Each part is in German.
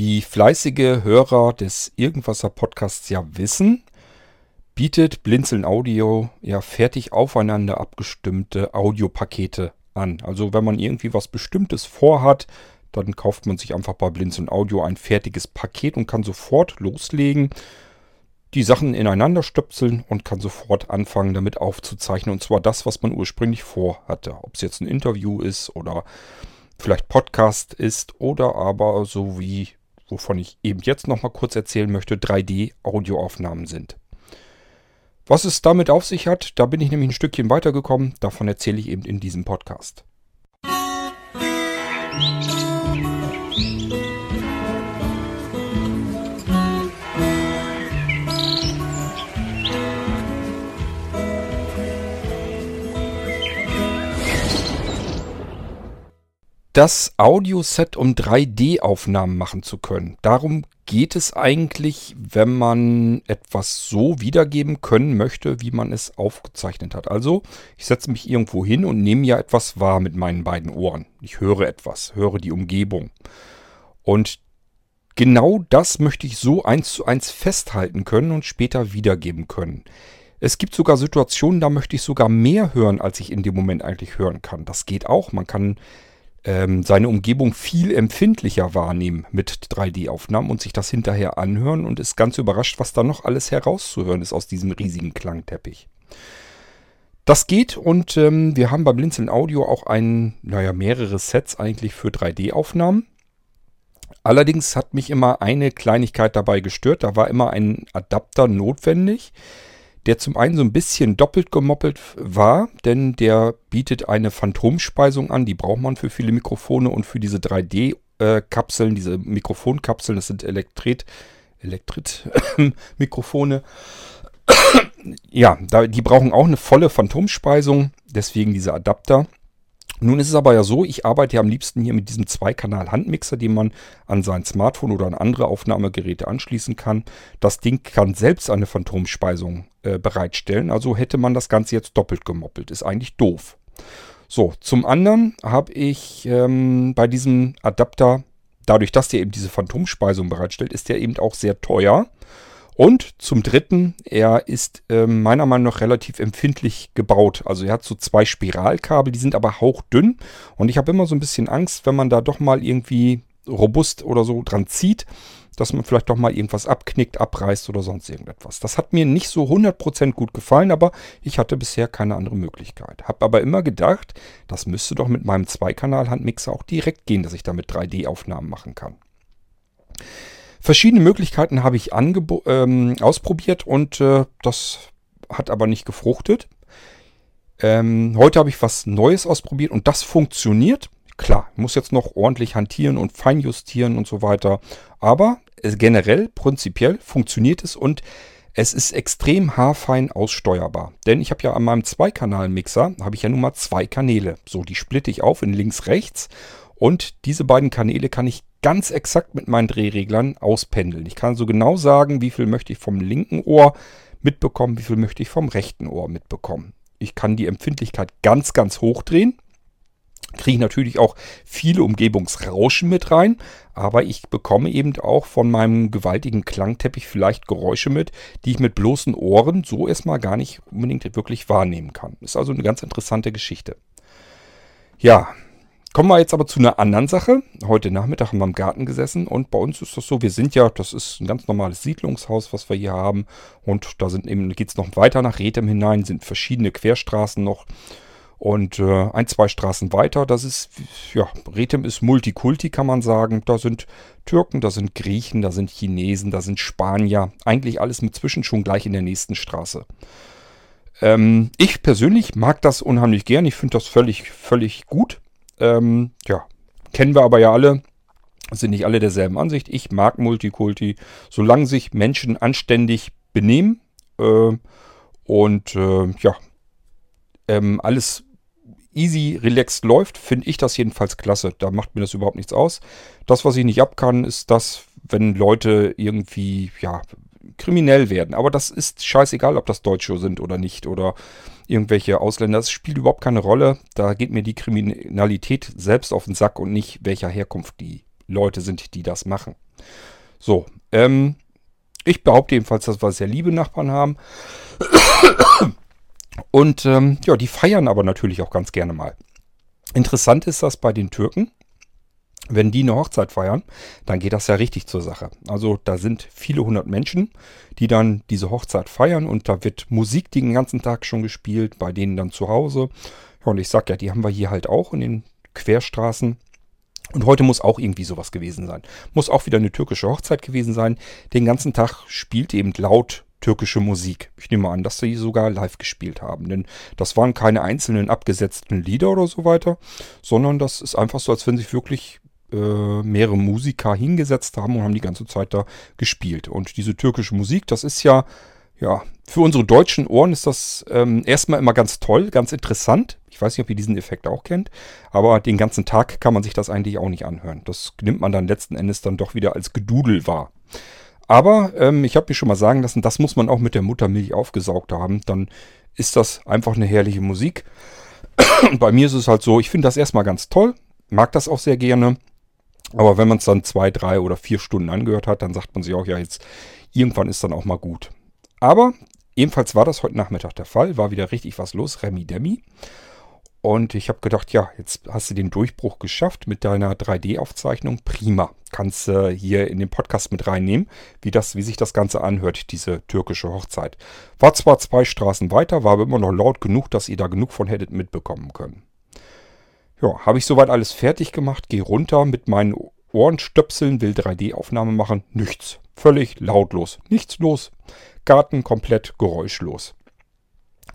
Wie fleißige Hörer des Irgendwasser Podcasts ja wissen, bietet Blinzeln Audio ja fertig aufeinander abgestimmte Audiopakete an. Also wenn man irgendwie was Bestimmtes vorhat, dann kauft man sich einfach bei Blinzeln Audio ein fertiges Paket und kann sofort loslegen, die Sachen ineinander stöpseln und kann sofort anfangen damit aufzuzeichnen. Und zwar das, was man ursprünglich vorhatte. Ob es jetzt ein Interview ist oder vielleicht Podcast ist oder aber so wie wovon ich eben jetzt noch mal kurz erzählen möchte, 3D-Audioaufnahmen sind. Was es damit auf sich hat, da bin ich nämlich ein Stückchen weitergekommen, davon erzähle ich eben in diesem Podcast. Musik das Audioset, um 3D-Aufnahmen machen zu können. Darum geht es eigentlich, wenn man etwas so wiedergeben können möchte, wie man es aufgezeichnet hat. Also, ich setze mich irgendwo hin und nehme ja etwas wahr mit meinen beiden Ohren. Ich höre etwas, höre die Umgebung. Und genau das möchte ich so eins zu eins festhalten können und später wiedergeben können. Es gibt sogar Situationen, da möchte ich sogar mehr hören, als ich in dem Moment eigentlich hören kann. Das geht auch. Man kann ähm, seine Umgebung viel empfindlicher wahrnehmen mit 3D-Aufnahmen und sich das hinterher anhören und ist ganz überrascht, was da noch alles herauszuhören ist aus diesem riesigen Klangteppich. Das geht und ähm, wir haben beim Blinzeln Audio auch ein, naja, mehrere Sets eigentlich für 3D-Aufnahmen. Allerdings hat mich immer eine Kleinigkeit dabei gestört. Da war immer ein Adapter notwendig der zum einen so ein bisschen doppelt gemoppelt war, denn der bietet eine Phantomspeisung an, die braucht man für viele Mikrofone und für diese 3D-Kapseln, diese Mikrofonkapseln, das sind Elektret, Elektrit-Mikrofone. ja, die brauchen auch eine volle Phantomspeisung, deswegen dieser Adapter. Nun ist es aber ja so, ich arbeite ja am liebsten hier mit diesem Zweikanal-Handmixer, den man an sein Smartphone oder an andere Aufnahmegeräte anschließen kann. Das Ding kann selbst eine Phantomspeisung äh, bereitstellen, also hätte man das Ganze jetzt doppelt gemoppelt. Ist eigentlich doof. So, zum anderen habe ich ähm, bei diesem Adapter, dadurch, dass der eben diese Phantomspeisung bereitstellt, ist der eben auch sehr teuer. Und zum Dritten, er ist äh, meiner Meinung nach relativ empfindlich gebaut. Also er hat so zwei Spiralkabel, die sind aber hauchdünn. Und ich habe immer so ein bisschen Angst, wenn man da doch mal irgendwie robust oder so dran zieht, dass man vielleicht doch mal irgendwas abknickt, abreißt oder sonst irgendetwas. Das hat mir nicht so 100% gut gefallen, aber ich hatte bisher keine andere Möglichkeit. Habe aber immer gedacht, das müsste doch mit meinem Zweikanal-Handmixer auch direkt gehen, dass ich damit 3D-Aufnahmen machen kann. Verschiedene Möglichkeiten habe ich ähm, ausprobiert und äh, das hat aber nicht gefruchtet. Ähm, heute habe ich was Neues ausprobiert und das funktioniert. Klar, muss jetzt noch ordentlich hantieren und feinjustieren und so weiter. Aber äh, generell, prinzipiell funktioniert es und es ist extrem haarfein aussteuerbar. Denn ich habe ja an meinem Zweikanal-Mixer, habe ich ja nun mal zwei Kanäle. So, die splitte ich auf in links, rechts. Und diese beiden Kanäle kann ich ganz exakt mit meinen Drehreglern auspendeln. Ich kann so genau sagen, wie viel möchte ich vom linken Ohr mitbekommen, wie viel möchte ich vom rechten Ohr mitbekommen. Ich kann die Empfindlichkeit ganz, ganz hoch drehen. Kriege natürlich auch viele Umgebungsrauschen mit rein, aber ich bekomme eben auch von meinem gewaltigen Klangteppich vielleicht Geräusche mit, die ich mit bloßen Ohren so erstmal gar nicht unbedingt wirklich wahrnehmen kann. Ist also eine ganz interessante Geschichte. Ja, Kommen wir jetzt aber zu einer anderen Sache. Heute Nachmittag haben wir im Garten gesessen und bei uns ist das so, wir sind ja, das ist ein ganz normales Siedlungshaus, was wir hier haben. Und da sind eben, geht es noch weiter nach Rethem hinein, sind verschiedene Querstraßen noch. Und äh, ein, zwei Straßen weiter, das ist, ja, Rethem ist Multikulti, kann man sagen. Da sind Türken, da sind Griechen, da sind Chinesen, da sind Spanier. Eigentlich alles mit Zwischen schon gleich in der nächsten Straße. Ähm, ich persönlich mag das unheimlich gern. Ich finde das völlig, völlig gut. Ähm, ja, kennen wir aber ja alle. Sind nicht alle derselben Ansicht. Ich mag Multikulti, solange sich Menschen anständig benehmen äh, und äh, ja, ähm, alles easy, relaxed läuft, finde ich das jedenfalls klasse. Da macht mir das überhaupt nichts aus. Das, was ich nicht ab kann, ist das, wenn Leute irgendwie, ja, kriminell werden. Aber das ist scheißegal, ob das Deutsche sind oder nicht oder irgendwelche Ausländer. Das spielt überhaupt keine Rolle. Da geht mir die Kriminalität selbst auf den Sack und nicht welcher Herkunft die Leute sind, die das machen. So, ähm, ich behaupte jedenfalls, dass wir sehr liebe Nachbarn haben. Und ähm, ja, die feiern aber natürlich auch ganz gerne mal. Interessant ist das bei den Türken. Wenn die eine Hochzeit feiern, dann geht das ja richtig zur Sache. Also da sind viele hundert Menschen, die dann diese Hochzeit feiern und da wird Musik den ganzen Tag schon gespielt, bei denen dann zu Hause. Ja, und ich sag ja, die haben wir hier halt auch in den Querstraßen. Und heute muss auch irgendwie sowas gewesen sein. Muss auch wieder eine türkische Hochzeit gewesen sein. Den ganzen Tag spielt eben laut türkische Musik. Ich nehme an, dass sie sogar live gespielt haben. Denn das waren keine einzelnen abgesetzten Lieder oder so weiter, sondern das ist einfach so, als wenn sich wirklich äh, mehrere Musiker hingesetzt haben und haben die ganze Zeit da gespielt. Und diese türkische Musik, das ist ja, ja, für unsere deutschen Ohren ist das ähm, erstmal immer ganz toll, ganz interessant. Ich weiß nicht, ob ihr diesen Effekt auch kennt, aber den ganzen Tag kann man sich das eigentlich auch nicht anhören. Das nimmt man dann letzten Endes dann doch wieder als Gedudel wahr. Aber ähm, ich habe mir schon mal sagen lassen, das muss man auch mit der Muttermilch aufgesaugt haben. Dann ist das einfach eine herrliche Musik. Bei mir ist es halt so, ich finde das erstmal ganz toll, mag das auch sehr gerne. Aber wenn man es dann zwei, drei oder vier Stunden angehört hat, dann sagt man sich auch, ja, jetzt irgendwann ist dann auch mal gut. Aber ebenfalls war das heute Nachmittag der Fall, war wieder richtig was los, Remi Demi. Und ich habe gedacht, ja, jetzt hast du den Durchbruch geschafft mit deiner 3D-Aufzeichnung. Prima. Kannst du äh, hier in den Podcast mit reinnehmen, wie, das, wie sich das Ganze anhört, diese türkische Hochzeit. War zwar zwei Straßen weiter, war aber immer noch laut genug, dass ihr da genug von hättet mitbekommen können. Ja, habe ich soweit alles fertig gemacht, gehe runter mit meinen Ohrenstöpseln, will 3D-Aufnahme machen. Nichts. Völlig lautlos. Nichts los. Garten komplett geräuschlos.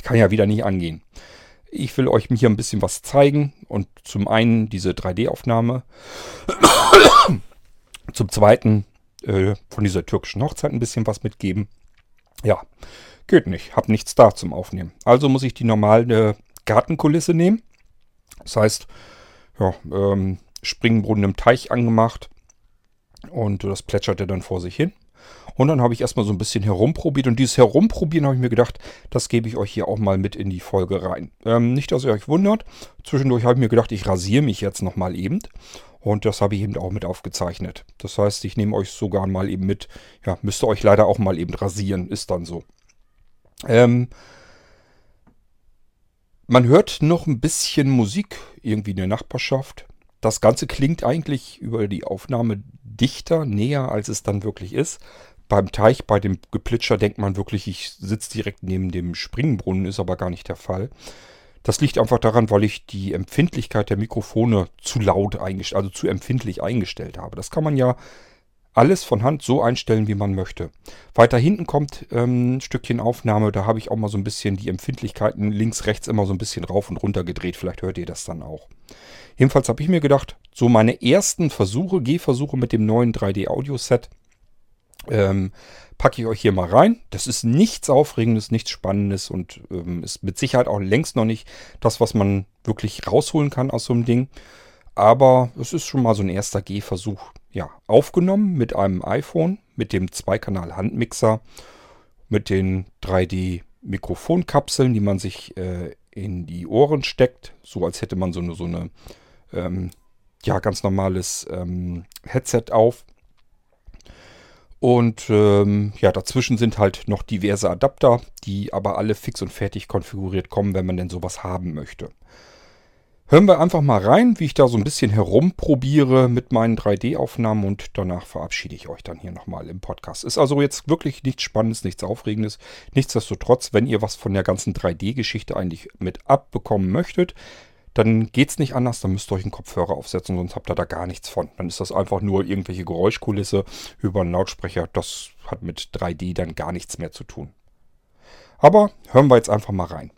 Kann ja wieder nicht angehen. Ich will euch hier ein bisschen was zeigen und zum einen diese 3D-Aufnahme, zum zweiten äh, von dieser türkischen Hochzeit ein bisschen was mitgeben. Ja, geht nicht, hab nichts da zum Aufnehmen. Also muss ich die normale Gartenkulisse nehmen. Das heißt, ja, ähm, Springbrunnen im Teich angemacht und das plätscherte dann vor sich hin. Und dann habe ich erstmal so ein bisschen herumprobiert. Und dieses Herumprobieren habe ich mir gedacht, das gebe ich euch hier auch mal mit in die Folge rein. Ähm, nicht, dass ihr euch wundert. Zwischendurch habe ich mir gedacht, ich rasiere mich jetzt nochmal eben. Und das habe ich eben auch mit aufgezeichnet. Das heißt, ich nehme euch sogar mal eben mit. Ja, müsst ihr euch leider auch mal eben rasieren. Ist dann so. Ähm, man hört noch ein bisschen Musik irgendwie in der Nachbarschaft. Das Ganze klingt eigentlich über die Aufnahme dichter, näher, als es dann wirklich ist beim Teich, bei dem Geplitscher denkt man wirklich, ich sitze direkt neben dem Springbrunnen, ist aber gar nicht der Fall. Das liegt einfach daran, weil ich die Empfindlichkeit der Mikrofone zu laut eingestellt, also zu empfindlich eingestellt habe. Das kann man ja alles von Hand so einstellen, wie man möchte. Weiter hinten kommt ähm, ein Stückchen Aufnahme, da habe ich auch mal so ein bisschen die Empfindlichkeiten links, rechts immer so ein bisschen rauf und runter gedreht. Vielleicht hört ihr das dann auch. Jedenfalls habe ich mir gedacht, so meine ersten Versuche, Gehversuche mit dem neuen 3D-Audio-Set, ähm, packe ich euch hier mal rein. Das ist nichts Aufregendes, nichts Spannendes und ähm, ist mit Sicherheit auch längst noch nicht das, was man wirklich rausholen kann aus so einem Ding. Aber es ist schon mal so ein erster Gehversuch. Ja, aufgenommen mit einem iPhone, mit dem Zweikanal-Handmixer, mit den 3D-Mikrofonkapseln, die man sich äh, in die Ohren steckt, so als hätte man so eine, so eine ähm, ja, ganz normales ähm, Headset auf. Und ähm, ja, dazwischen sind halt noch diverse Adapter, die aber alle fix und fertig konfiguriert kommen, wenn man denn sowas haben möchte. Hören wir einfach mal rein, wie ich da so ein bisschen herumprobiere mit meinen 3D-Aufnahmen und danach verabschiede ich euch dann hier nochmal im Podcast. Ist also jetzt wirklich nichts Spannendes, nichts Aufregendes. Nichtsdestotrotz, wenn ihr was von der ganzen 3D-Geschichte eigentlich mit abbekommen möchtet, dann geht es nicht anders, dann müsst ihr euch einen Kopfhörer aufsetzen, sonst habt ihr da gar nichts von. Dann ist das einfach nur irgendwelche Geräuschkulisse über einen Lautsprecher. Das hat mit 3D dann gar nichts mehr zu tun. Aber hören wir jetzt einfach mal rein.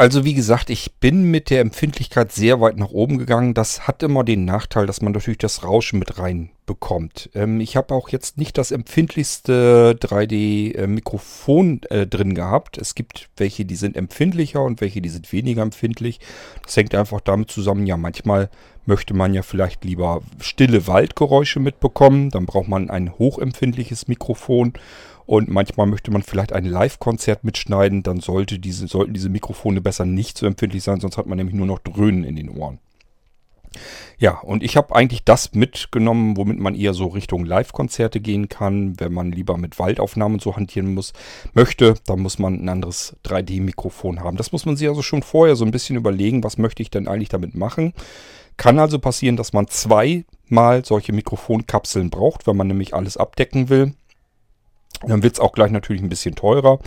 Also wie gesagt, ich bin mit der Empfindlichkeit sehr weit nach oben gegangen. Das hat immer den Nachteil, dass man natürlich das Rauschen mit rein bekommt. Ähm, ich habe auch jetzt nicht das empfindlichste 3D-Mikrofon äh, drin gehabt. Es gibt welche, die sind empfindlicher und welche, die sind weniger empfindlich. Das hängt einfach damit zusammen, ja manchmal möchte man ja vielleicht lieber stille Waldgeräusche mitbekommen. Dann braucht man ein hochempfindliches Mikrofon. Und manchmal möchte man vielleicht ein Live-Konzert mitschneiden, dann sollte diese, sollten diese Mikrofone besser nicht so empfindlich sein, sonst hat man nämlich nur noch Dröhnen in den Ohren. Ja, und ich habe eigentlich das mitgenommen, womit man eher so Richtung Live-Konzerte gehen kann. Wenn man lieber mit Waldaufnahmen so hantieren muss, möchte, dann muss man ein anderes 3D-Mikrofon haben. Das muss man sich also schon vorher so ein bisschen überlegen, was möchte ich denn eigentlich damit machen. Kann also passieren, dass man zweimal solche Mikrofonkapseln braucht, wenn man nämlich alles abdecken will. Dann wird es auch gleich natürlich ein bisschen teurer.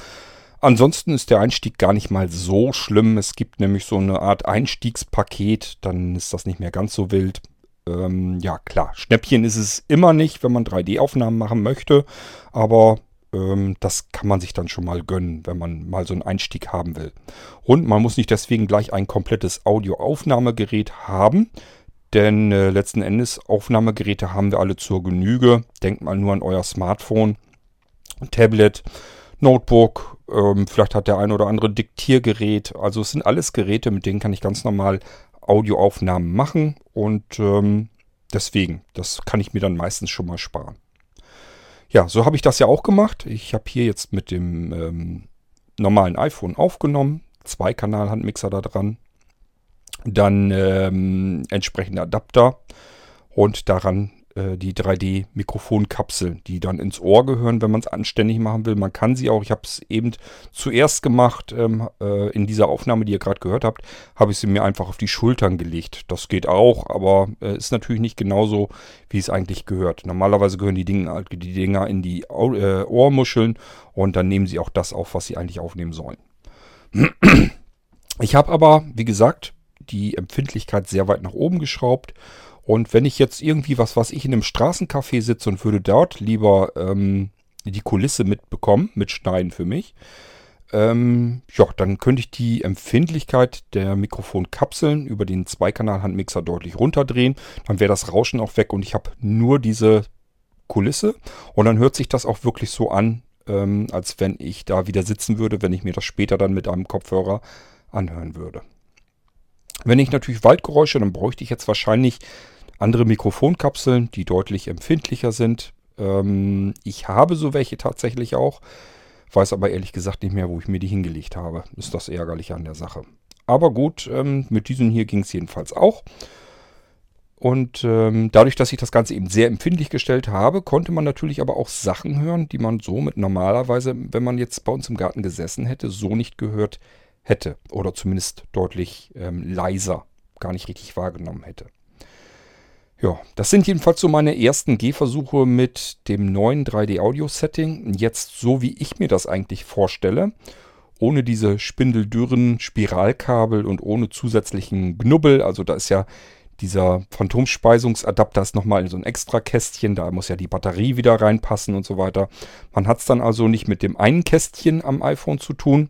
Ansonsten ist der Einstieg gar nicht mal so schlimm. Es gibt nämlich so eine Art Einstiegspaket, dann ist das nicht mehr ganz so wild. Ähm, ja, klar, Schnäppchen ist es immer nicht, wenn man 3D-Aufnahmen machen möchte, aber ähm, das kann man sich dann schon mal gönnen, wenn man mal so einen Einstieg haben will. Und man muss nicht deswegen gleich ein komplettes Audioaufnahmegerät haben, denn äh, letzten Endes Aufnahmegeräte haben wir alle zur Genüge. Denkt mal nur an euer Smartphone Tablet, Notebook, ähm, vielleicht hat der ein oder andere Diktiergerät. Also es sind alles Geräte, mit denen kann ich ganz normal Audioaufnahmen machen und ähm, deswegen, das kann ich mir dann meistens schon mal sparen. Ja, so habe ich das ja auch gemacht. Ich habe hier jetzt mit dem ähm, normalen iPhone aufgenommen, zwei Kanal-Handmixer da dran, dann ähm, entsprechende Adapter und daran äh, die 3D-Mikrofonkapseln, die dann ins Ohr gehören, wenn man es anständig machen will. Man kann sie auch, ich habe es eben zuerst gemacht, ähm, äh, in dieser Aufnahme, die ihr gerade gehört habt, habe ich sie mir einfach auf die Schultern gelegt. Das geht auch, aber äh, ist natürlich nicht genauso, wie es eigentlich gehört. Normalerweise gehören die, Dinge, die Dinger in die äh, Ohrmuscheln und dann nehmen sie auch das auf, was sie eigentlich aufnehmen sollen. Ich habe aber, wie gesagt, die Empfindlichkeit sehr weit nach oben geschraubt und wenn ich jetzt irgendwie was, was ich in einem Straßencafé sitze und würde dort lieber ähm, die Kulisse mitbekommen, mitschneiden für mich, ähm, ja, dann könnte ich die Empfindlichkeit der Mikrofonkapseln über den Zweikanal-Handmixer deutlich runterdrehen. Dann wäre das Rauschen auch weg und ich habe nur diese Kulisse. Und dann hört sich das auch wirklich so an, ähm, als wenn ich da wieder sitzen würde, wenn ich mir das später dann mit einem Kopfhörer anhören würde. Wenn ich natürlich Waldgeräusche, dann bräuchte ich jetzt wahrscheinlich andere Mikrofonkapseln, die deutlich empfindlicher sind. Ähm, ich habe so welche tatsächlich auch, weiß aber ehrlich gesagt nicht mehr, wo ich mir die hingelegt habe. Ist das ärgerlich an der Sache. Aber gut, ähm, mit diesen hier ging es jedenfalls auch. Und ähm, dadurch, dass ich das Ganze eben sehr empfindlich gestellt habe, konnte man natürlich aber auch Sachen hören, die man so mit normalerweise, wenn man jetzt bei uns im Garten gesessen hätte, so nicht gehört hätte. Oder zumindest deutlich ähm, leiser gar nicht richtig wahrgenommen hätte. Ja, das sind jedenfalls so meine ersten Gehversuche mit dem neuen 3D-Audio-Setting. Jetzt so, wie ich mir das eigentlich vorstelle. Ohne diese spindeldürren Spiralkabel und ohne zusätzlichen Knubbel. Also da ist ja dieser Phantomspeisungsadapter ist nochmal in so ein extra Kästchen. Da muss ja die Batterie wieder reinpassen und so weiter. Man hat es dann also nicht mit dem einen Kästchen am iPhone zu tun.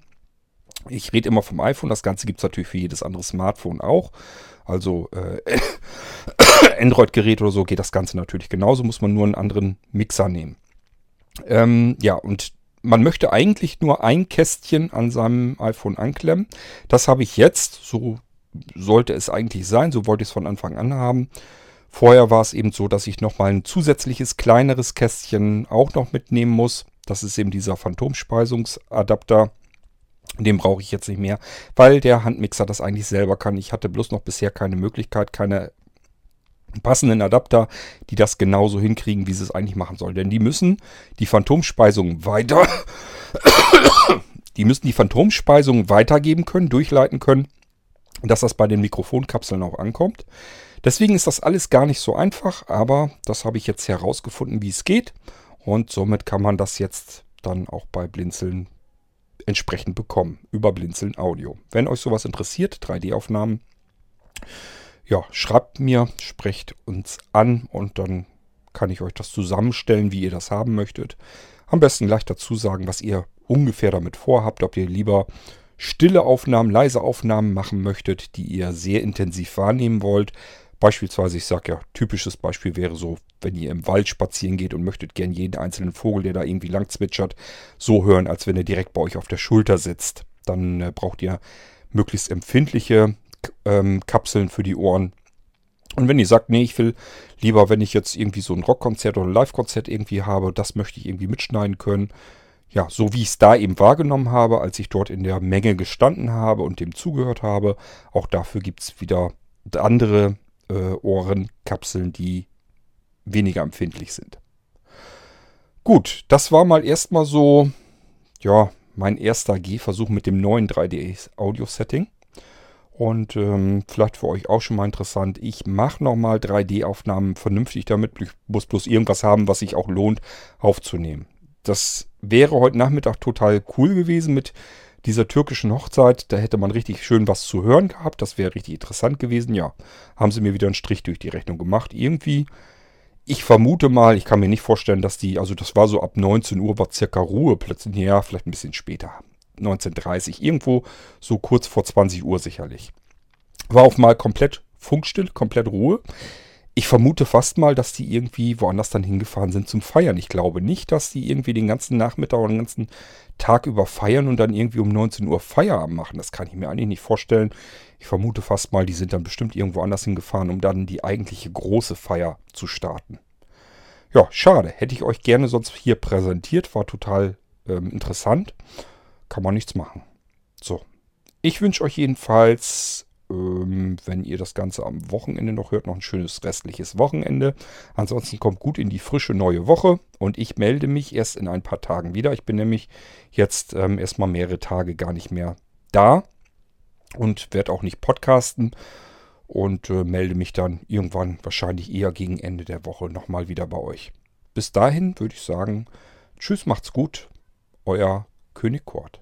Ich rede immer vom iPhone. Das Ganze gibt es natürlich für jedes andere Smartphone auch. Also äh, Android-Gerät oder so geht das Ganze natürlich genauso, muss man nur einen anderen Mixer nehmen. Ähm, ja, und man möchte eigentlich nur ein Kästchen an seinem iPhone anklemmen. Das habe ich jetzt, so sollte es eigentlich sein, so wollte ich es von Anfang an haben. Vorher war es eben so, dass ich nochmal ein zusätzliches kleineres Kästchen auch noch mitnehmen muss. Das ist eben dieser Phantomspeisungsadapter. Den brauche ich jetzt nicht mehr, weil der Handmixer das eigentlich selber kann. Ich hatte bloß noch bisher keine Möglichkeit, keine passenden Adapter, die das genauso hinkriegen, wie sie es eigentlich machen sollen. Denn die müssen die Phantomspeisung weiter, die müssen die Phantomspeisung weitergeben können, durchleiten können, dass das bei den Mikrofonkapseln auch ankommt. Deswegen ist das alles gar nicht so einfach, aber das habe ich jetzt herausgefunden, wie es geht. Und somit kann man das jetzt dann auch bei Blinzeln entsprechend bekommen. Über Blinzeln Audio. Wenn euch sowas interessiert, 3D-Aufnahmen, ja, schreibt mir, sprecht uns an und dann kann ich euch das zusammenstellen, wie ihr das haben möchtet. Am besten gleich dazu sagen, was ihr ungefähr damit vorhabt, ob ihr lieber stille Aufnahmen, leise Aufnahmen machen möchtet, die ihr sehr intensiv wahrnehmen wollt. Beispielsweise, ich sage ja, typisches Beispiel wäre so, wenn ihr im Wald spazieren geht und möchtet gern jeden einzelnen Vogel, der da irgendwie lang zwitschert, so hören, als wenn er direkt bei euch auf der Schulter sitzt. Dann äh, braucht ihr möglichst empfindliche ähm, Kapseln für die Ohren. Und wenn ihr sagt, nee, ich will lieber, wenn ich jetzt irgendwie so ein Rockkonzert oder ein Live-Konzert irgendwie habe, das möchte ich irgendwie mitschneiden können. Ja, so wie ich es da eben wahrgenommen habe, als ich dort in der Menge gestanden habe und dem zugehört habe. Auch dafür gibt es wieder andere äh, Ohrenkapseln, die weniger empfindlich sind. Gut, das war mal erstmal so, ja, mein erster Gehversuch mit dem neuen 3D-Audio-Setting. Und ähm, vielleicht für euch auch schon mal interessant. Ich mache nochmal 3D-Aufnahmen vernünftig damit. Ich muss bloß irgendwas haben, was sich auch lohnt aufzunehmen. Das wäre heute Nachmittag total cool gewesen mit dieser türkischen Hochzeit. Da hätte man richtig schön was zu hören gehabt. Das wäre richtig interessant gewesen. Ja, haben sie mir wieder einen Strich durch die Rechnung gemacht. Irgendwie, ich vermute mal, ich kann mir nicht vorstellen, dass die, also das war so ab 19 Uhr, war circa Ruhe plötzlich. Ja, vielleicht ein bisschen später. 19.30 irgendwo so kurz vor 20 Uhr sicherlich. War auf mal komplett funkstill, komplett Ruhe. Ich vermute fast mal, dass die irgendwie woanders dann hingefahren sind zum Feiern. Ich glaube nicht, dass die irgendwie den ganzen Nachmittag oder den ganzen Tag über feiern und dann irgendwie um 19 Uhr Feierabend machen. Das kann ich mir eigentlich nicht vorstellen. Ich vermute fast mal, die sind dann bestimmt irgendwo anders hingefahren, um dann die eigentliche große Feier zu starten. Ja, schade. Hätte ich euch gerne sonst hier präsentiert. War total ähm, interessant kann man nichts machen. So. Ich wünsche euch jedenfalls, ähm, wenn ihr das Ganze am Wochenende noch hört, noch ein schönes restliches Wochenende. Ansonsten kommt gut in die frische neue Woche und ich melde mich erst in ein paar Tagen wieder. Ich bin nämlich jetzt ähm, erstmal mehrere Tage gar nicht mehr da und werde auch nicht podcasten und äh, melde mich dann irgendwann wahrscheinlich eher gegen Ende der Woche nochmal wieder bei euch. Bis dahin würde ich sagen, tschüss, macht's gut, euer König Kort.